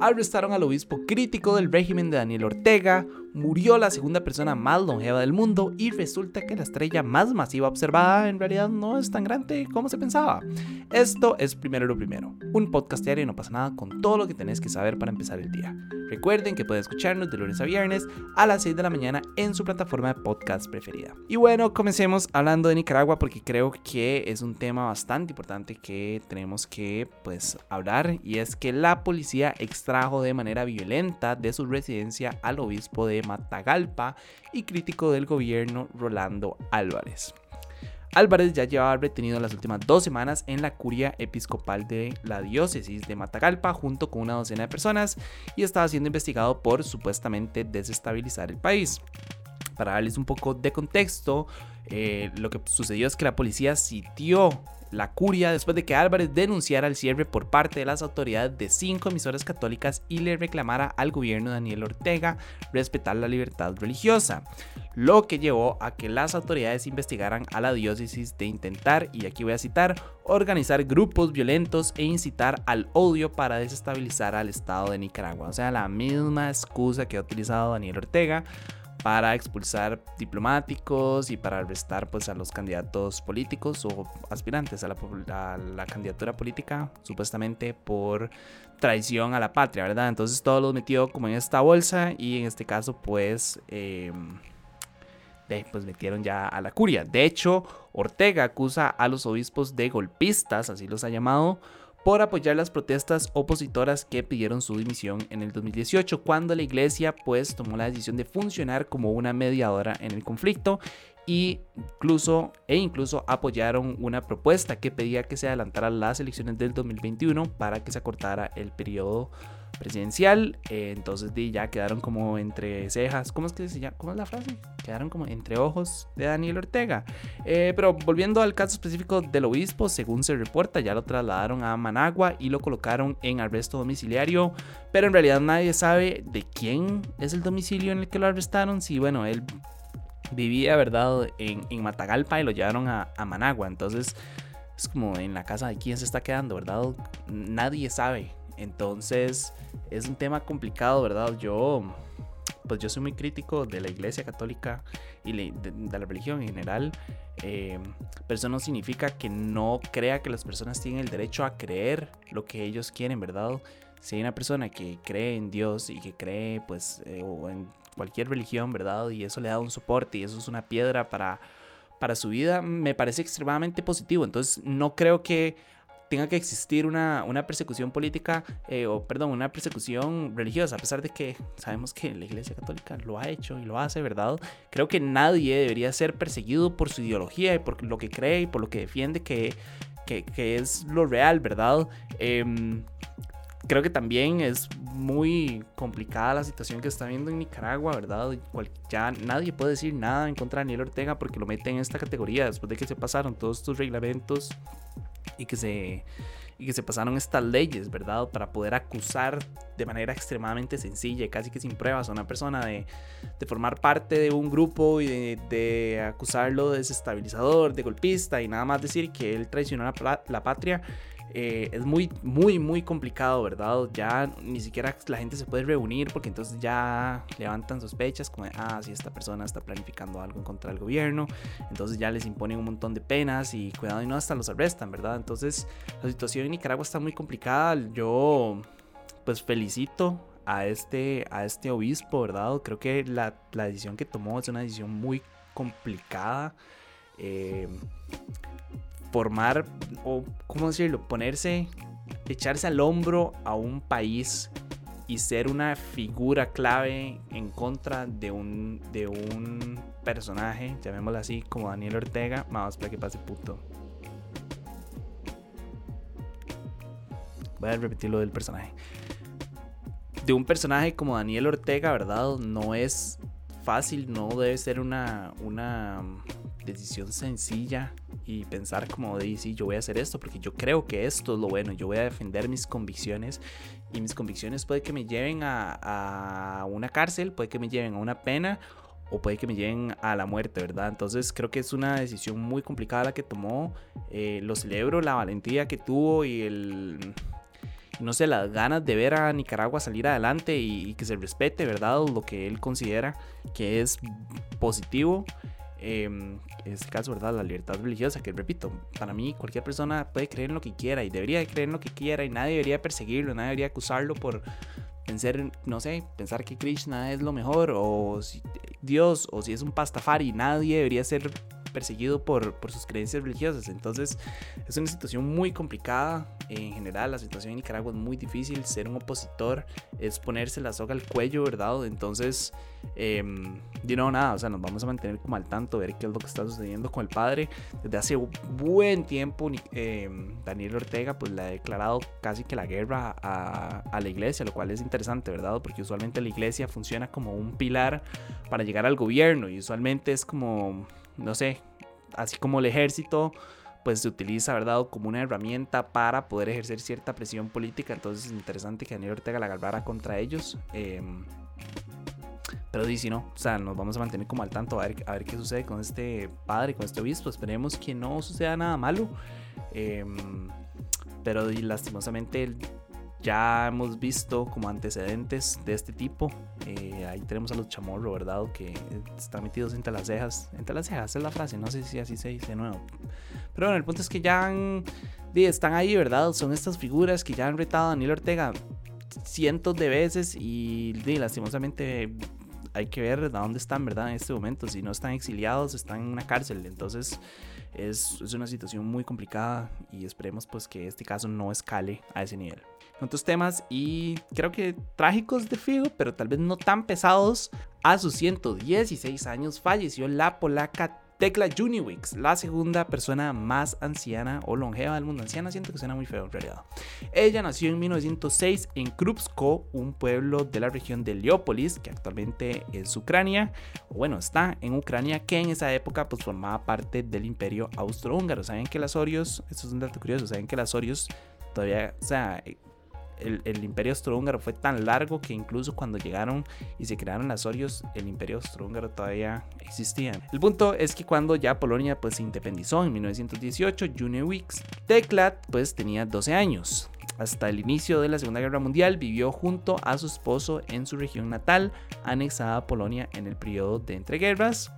arrestaron al obispo crítico del régimen de Daniel Ortega, murió la segunda persona más longeva del mundo y resulta que la estrella más masiva observada en realidad no es tan grande como se pensaba. Esto es Primero lo Primero, un podcast diario y no pasa nada con todo lo que tenés que saber para empezar el día. Recuerden que pueden escucharnos de lunes a viernes a las 6 de la mañana en su plataforma de podcast preferida. Y bueno, comencemos hablando de Nicaragua porque creo que es un tema bastante importante que tenemos que pues hablar y es que la policía extrajo de manera violenta de su residencia al obispo de Matagalpa y crítico del gobierno Rolando Álvarez. Álvarez ya llevaba retenido las últimas dos semanas en la curia episcopal de la diócesis de Matagalpa junto con una docena de personas y estaba siendo investigado por supuestamente desestabilizar el país. Para darles un poco de contexto, eh, lo que sucedió es que la policía sitió la curia después de que Álvarez denunciara el cierre por parte de las autoridades de cinco emisoras católicas y le reclamara al gobierno de Daniel Ortega respetar la libertad religiosa, lo que llevó a que las autoridades investigaran a la diócesis de intentar, y aquí voy a citar, organizar grupos violentos e incitar al odio para desestabilizar al Estado de Nicaragua. O sea, la misma excusa que ha utilizado Daniel Ortega para expulsar diplomáticos y para arrestar pues, a los candidatos políticos o aspirantes a la, candidatura política, supuestamente por traición a la patria, ¿verdad? Entonces todo lo metió como en esta bolsa y en este caso pues... Em, pues metieron ya a la curia. De hecho, Ortega acusa a los obispos de golpistas, así los ha llamado, por apoyar las protestas opositoras que pidieron su dimisión en el 2018, cuando la iglesia pues tomó la decisión de funcionar como una mediadora en el conflicto y incluso, e incluso apoyaron una propuesta que pedía que se adelantaran las elecciones del 2021 para que se acortara el periodo presidencial. Eh, entonces ya quedaron como entre cejas. ¿Cómo es que se? ¿Cómo es la frase? Quedaron como entre ojos de Daniel Ortega. Eh, pero volviendo al caso específico del obispo, según se reporta, ya lo trasladaron a Managua y lo colocaron en arresto domiciliario. Pero en realidad nadie sabe de quién es el domicilio en el que lo arrestaron. Si, bueno, él vivía, ¿verdad?, en, en Matagalpa y lo llevaron a, a Managua. Entonces es como en la casa de quién se está quedando, ¿verdad? Nadie sabe. Entonces es un tema complicado, ¿verdad? Yo, pues yo soy muy crítico de la Iglesia Católica y de, la religión en general. Eh, pero eso no significa que no crea que las personas tienen el derecho a creer lo que ellos quieren, ¿verdad? Si hay una persona que cree en Dios y que cree, pues, eh, o en cualquier religión, ¿verdad? Y eso le da un soporte y eso es una piedra para, para su vida, me parece extremadamente positivo. Entonces, no creo que tenga que existir una, una persecución política, eh, o perdón, una persecución religiosa, a pesar de que sabemos que la Iglesia Católica lo ha hecho y lo hace, ¿verdad? Creo que nadie debería ser perseguido por su ideología y por lo que cree y por lo que defiende que, que, que es lo real, ¿verdad? Em, creo que también es muy complicada la situación que está viendo en Nicaragua, ¿verdad? Ya nadie puede decir nada en contra de Daniel Ortega porque lo meten en esta categoría después de que se pasaron todos estos reglamentos y que se y que se pasaron estas leyes, ¿verdad? Para poder acusar de manera extremadamente sencilla y casi que sin pruebas a una persona de, de formar parte de un grupo y de, de, acusarlo de desestabilizador, de golpista y nada más decir que él traicionó la, la patria eh, es muy, muy, muy complicado, ¿verdad? Ya ni siquiera la gente se puede reunir porque entonces ya levantan sospechas como, ah, si esta persona está planificando algo contra del gobierno, entonces ya les imponen un montón de penas y cuidado y no hasta los arrestan, ¿verdad? Entonces la situación en Nicaragua está muy complicada. Yo, pues felicito a este, a este obispo, ¿verdad? Creo que la, la decisión que tomó es una decisión muy complicada. Eh, formar, o cómo decirlo, ponerse, echarse al hombro a un país y ser una figura clave en contra de un, de un personaje, llamémoslo así, como Daniel Ortega. Vamos para que pase puto. Voy a repetir lo del personaje. De un personaje como Daniel Ortega, ¿verdad? No es fácil, no debe ser una, una decisión sencilla y pensar como de, sí, yo voy a hacer esto porque yo creo que esto es lo bueno, yo voy a defender mis convicciones y mis convicciones puede que me lleven a, una cárcel, puede que me lleven a una pena o puede que me lleven a la muerte, ¿verdad? Entonces creo que es una decisión muy complicada la que tomó. Eh, lo celebro, la valentía que tuvo y el, no sé, las ganas de ver a Nicaragua salir adelante y, que se respete, ¿verdad? Lo que él considera que es positivo. En este caso, ¿verdad? La libertad religiosa, que repito, para mí cualquier persona puede creer en lo que quiera y debería de creer en lo que quiera y nadie debería perseguirlo, nadie debería acusarlo por pensar, no sé, pensar que Krishna es lo mejor o si Dios o si es un pastafari, nadie debería ser perseguido por, por sus creencias religiosas. Entonces es una situación muy complicada. En general la situación en Nicaragua es muy difícil. Ser un opositor es ponerse la soga al cuello, ¿verdad? Entonces, eh, no, nada, o sea, nos vamos a mantener como al tanto, ver qué es lo que está sucediendo con el padre. Desde hace buen tiempo, em, Daniel Ortega pues le ha declarado casi que la guerra a, a la iglesia, lo cual es interesante, ¿verdad? Porque usualmente la iglesia funciona como un pilar para llegar al gobierno y usualmente es como no sé, así como el ejército, pues se utiliza, ¿verdad?, como una herramienta para poder ejercer cierta presión política. Entonces es interesante que Daniel Ortega la agarrara contra ellos. Em, pero dice no, o sea, nos vamos a mantener como al tanto a ver, a ver qué sucede con este padre, con este obispo. Esperemos que no suceda nada malo. Em, pero lastimosamente ya hemos visto como antecedentes de este tipo. Eh, ahí tenemos a los chamorros, ¿verdad? Que están metidos entre las cejas. Entre las cejas es la frase, no sé si así se dice de nuevo. Pero bueno, el punto es que ya están ahí, ¿verdad? Son estas figuras que ya han retado a Daniel Ortega cientos de veces y lastimosamente hay que ver de dónde están, ¿verdad? En este momento. Si no están exiliados, están en una cárcel. Entonces es, es una situación muy complicada y esperemos pues que este caso no escale a ese nivel otros temas y creo que trágicos de Figo, pero tal vez no tan pesados. A sus 116 años falleció la polaca Tekla Juniwix, la segunda persona más anciana o longeva del mundo. Anciana siento que suena muy feo en realidad. Ella nació en 1906 en Krupsko, un pueblo de la región de Leópolis, que actualmente es Ucrania, bueno, está en Ucrania, que en esa época pues formaba parte del imperio austrohúngaro. Saben que las Orios, esto es un dato curioso, saben que las Orios todavía, el, imperio austrohúngaro fue tan largo que incluso cuando llegaron y se crearon las Orios, el imperio austrohúngaro todavía existía. El punto es que cuando ya Polonia pues, se independizó en 1918, Junewix Teklat pues tenía 12 años. Hasta el inicio de la Segunda Guerra Mundial vivió junto a su esposo en su región natal, anexada a Polonia en el periodo de entreguerras.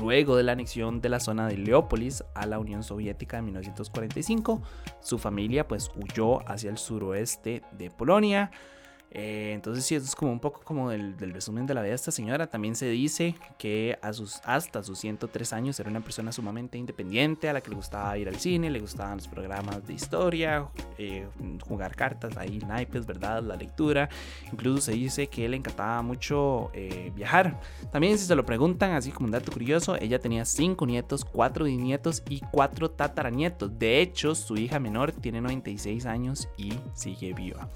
Luego de la anexión de la zona de Leópolis a la Unión Soviética en 1945, su familia pues huyó hacia el suroeste de Polonia. Eh, entonces sí, eso es como un poco como del, resumen de la vida de esta señora. También se dice que a sus, hasta sus 103 años era una persona sumamente independiente, a la que le gustaba ir al cine, le gustaban los programas de historia, eh, jugar cartas, ahí naipes, ¿verdad? La lectura. Incluso se dice que le encantaba mucho eh, viajar. También si se lo preguntan, así como un dato curioso, ella tenía 5 nietos, 4 nietos y 4 tataranietos. De hecho, su hija menor tiene 96 años y sigue viva.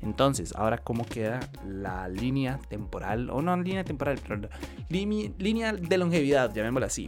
Entonces, ahora cómo queda la línea temporal, o no línea temporal, línea de longevidad, llamémosla así.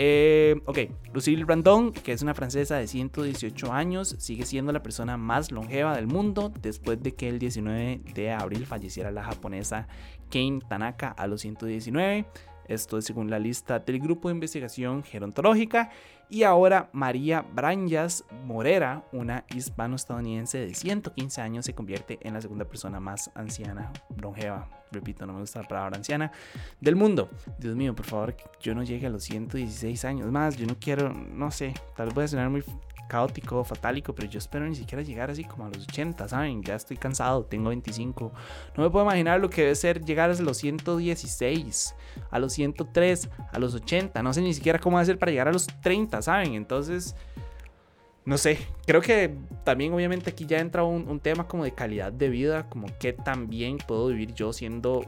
Eh, ok, Lucille Brandon, que es una francesa de 118 años, sigue siendo la persona más longeva del mundo después de que el 19 de abril falleciera la japonesa Kane Tanaka a los 119. Esto es según la lista del Grupo de Investigación Gerontológica. Y ahora María Branyas Morera, una hispano-estadounidense de 115 años, se convierte en la segunda persona más anciana, longeva, repito, no me gusta la palabra anciana, del mundo. Dios mío, por favor, yo no llegue a los 116 años más, yo no quiero, no sé, tal vez voy a sonar muy caótico, fatálico, pero yo espero ni siquiera llegar así como a los 80, ¿saben? Ya estoy cansado, tengo 25. No me puedo imaginar lo que debe ser llegar a los 116, a los 103, a los 80. No sé ni siquiera cómo hacer para llegar a los 30, ¿saben? Entonces, no sé, creo que también obviamente aquí ya entra un, un tema como de calidad de vida, como qué tan bien puedo vivir yo siendo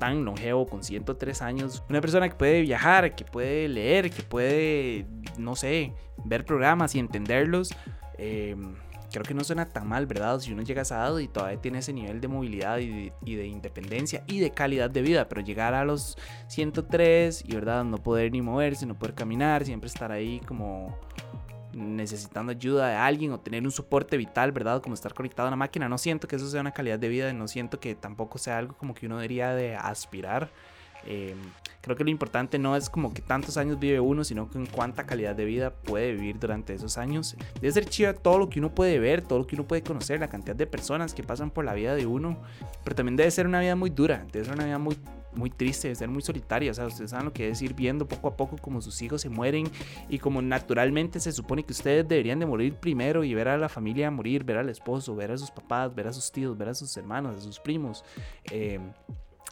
tan longevo, con 103 años, una persona que puede viajar, que puede leer, que puede, no sé, ver programas y entenderlos. Em, creo que no suena tan mal, ¿verdad? Si uno llega a esa edad y todavía tiene ese nivel de movilidad y de, independencia y de calidad de vida, pero llegar a los 103 y, ¿verdad? No poder ni moverse, no poder caminar, siempre estar ahí como necesitando ayuda de alguien o tener un soporte vital, ¿verdad? Como estar conectado a una máquina. No siento que eso sea una calidad de vida, no siento que tampoco sea algo como que uno debería de aspirar. Eh, creo que lo importante no es como que tantos años vive uno, sino con cuánta calidad de vida puede vivir durante esos años. Debe ser chido todo lo que uno puede ver, todo lo que uno puede conocer, la cantidad de personas que pasan por la vida de uno, pero también debe ser una vida muy dura, debe ser una vida muy muy triste, debe ser muy solitaria. O sea, ustedes saben lo que es ir viendo poco a poco como sus hijos se mueren y como naturalmente se supone que ustedes deberían de morir primero y ver a la familia morir, ver al esposo, ver a sus papás, ver a sus tíos, ver a sus hermanos, a sus primos. Eh,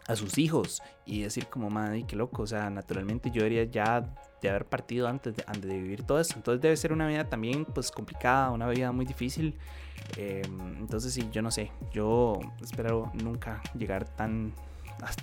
a sus hijos y decir como madre, qué loco, o sea, naturalmente yo debería ya de haber partido antes de, antes de vivir todo esto, entonces debe ser una vida también pues complicada, una vida muy difícil, em, entonces sí, yo no sé, yo espero nunca llegar tan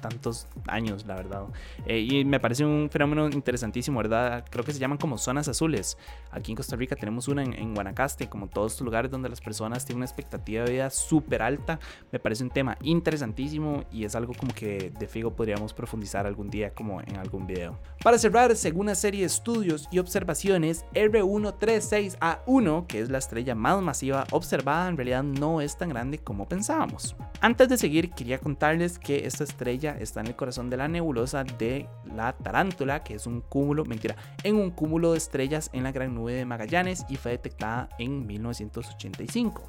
tantos años, la verdad. Eh, y me parece un fenómeno interesantísimo, ¿verdad? Creo que se llaman como zonas azules. Aquí en Costa Rica tenemos una en, Guanacaste, como todos estos lugares donde las personas tienen una expectativa de vida súper alta. Me parece un tema interesantísimo y es algo como que de Figo podríamos profundizar algún día como en algún video. Para cerrar, según una serie de estudios y observaciones, R136A1, que es la estrella más masiva observada, en realidad no es tan grande como pensábamos. Antes de seguir, quería contarles que esta estrella está en el corazón de la nebulosa de la Tarántula, que es un cúmulo, mentira, en un cúmulo de estrellas en la Gran Nube de Magallanes y fue detectada en 1985.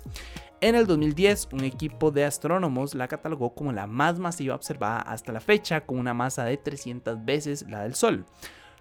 En el 2010, un equipo de astrónomos la catalogó como la más masiva observada hasta la fecha, con una masa de 300 veces la del Sol.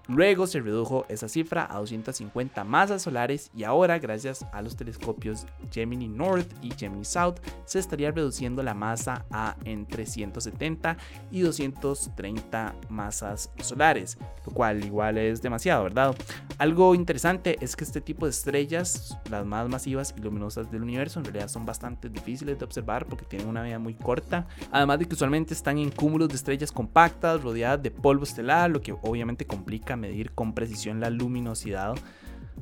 Luego se redujo esa cifra a 250 masas solares y ahora gracias a los telescopios Gemini North y Gemini South se estaría reduciendo la masa a entre 170 y 230 masas solares, lo cual igual es demasiado, ¿verdad? Algo interesante es que este tipo de estrellas, las más masivas y luminosas del universo, en realidad son bastante difíciles de observar porque tienen una vida muy corta, además de que usualmente están en cúmulos de estrellas compactas rodeadas de polvo estelar, lo que obviamente complica medir con precisión la luminosidad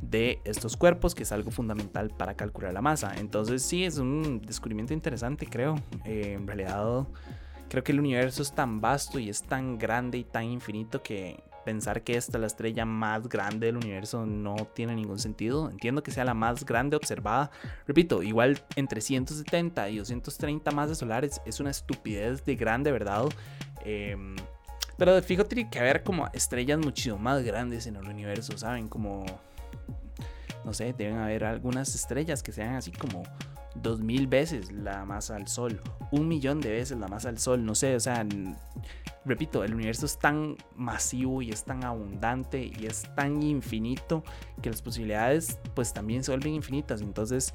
de estos cuerpos, que es algo fundamental para calcular la masa. Entonces sí, es un descubrimiento interesante, creo. Eh, en realidad, creo que el universo es tan vasto y es tan grande y tan infinito que pensar que esta es la estrella más grande del universo no tiene ningún sentido. Entiendo que sea la más grande observada. Repito, igual entre 170 y 230 masas solares es una estupidez de grande, ¿verdad? Eh, pero fijo tiene que haber como estrellas muchísimo más grandes en el universo, ¿saben? Como, no sé, deben haber algunas estrellas que sean así como dos mil veces la masa del Sol, un millón de veces la masa del Sol, no sé, o sea, repito, el universo es tan masivo y es tan abundante y es tan infinito que las posibilidades pues también se vuelven infinitas, entonces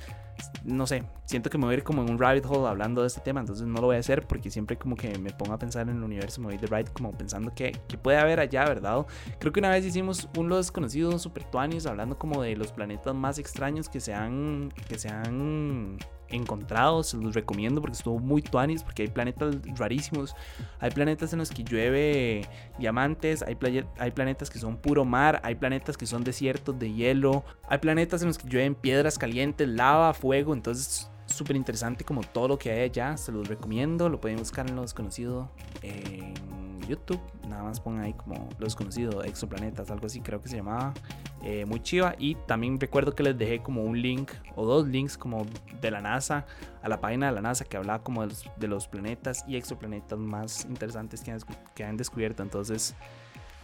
no sé, siento que me voy a ir como en un rabbit hole hablando de este tema, entonces no lo voy a hacer porque siempre como que me pongo a pensar en el universo, me voy de right como pensando que, que puede haber allá, ¿verdad? Creo que una vez hicimos un Los Desconocidos Super Tuanis hablando como de los planetas más extraños que se han, que se han encontrado, se los recomiendo porque estuvo muy tuanis, porque hay planetas rarísimos, hay planetas en los que llueve diamantes, hay, hay planetas que son puro mar, hay planetas que son desiertos de hielo, hay planetas en los que llueven piedras calientes, lava, fuego, entonces súper interesante como todo lo que hay allá, se los recomiendo, lo pueden buscar en lo desconocido en YouTube, nada más pongan ahí como lo desconocido, exoplanetas, algo así creo que se llamaba, eh, muy chiva. Y también recuerdo que les dejé como un link o dos links como de la NASA a la página de la NASA que hablaba como de los, planetas y exoplanetas más interesantes que que han descubierto, entonces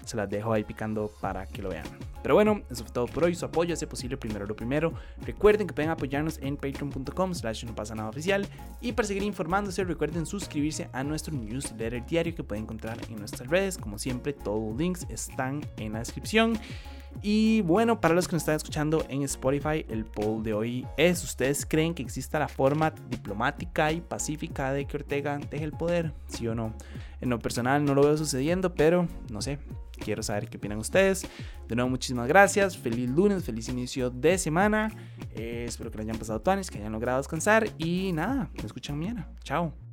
se las dejo ahí picando para que lo vean. Pero bueno, eso fue todo por hoy. Su apoyo hace posible primero lo primero. Recuerden que pueden apoyarnos en patreon.com slash no pasa nada oficial. Y para seguir informándose, recuerden suscribirse a nuestro newsletter diario que pueden encontrar en nuestras redes. Como siempre, todos los links están en la descripción. Y bueno, para los que nos están escuchando en Spotify, el poll de hoy es, ¿ustedes creen que exista la forma diplomática y pacífica de que Ortega deje el poder? ¿Sí o no? En lo personal no lo veo sucediendo, pero no sé, quiero saber qué opinan ustedes. De nuevo, muchísimas gracias, feliz lunes, feliz inicio de semana. Eh, espero que lo hayan pasado tuanes, que hayan logrado descansar y nada, me escuchan mañana. Chao.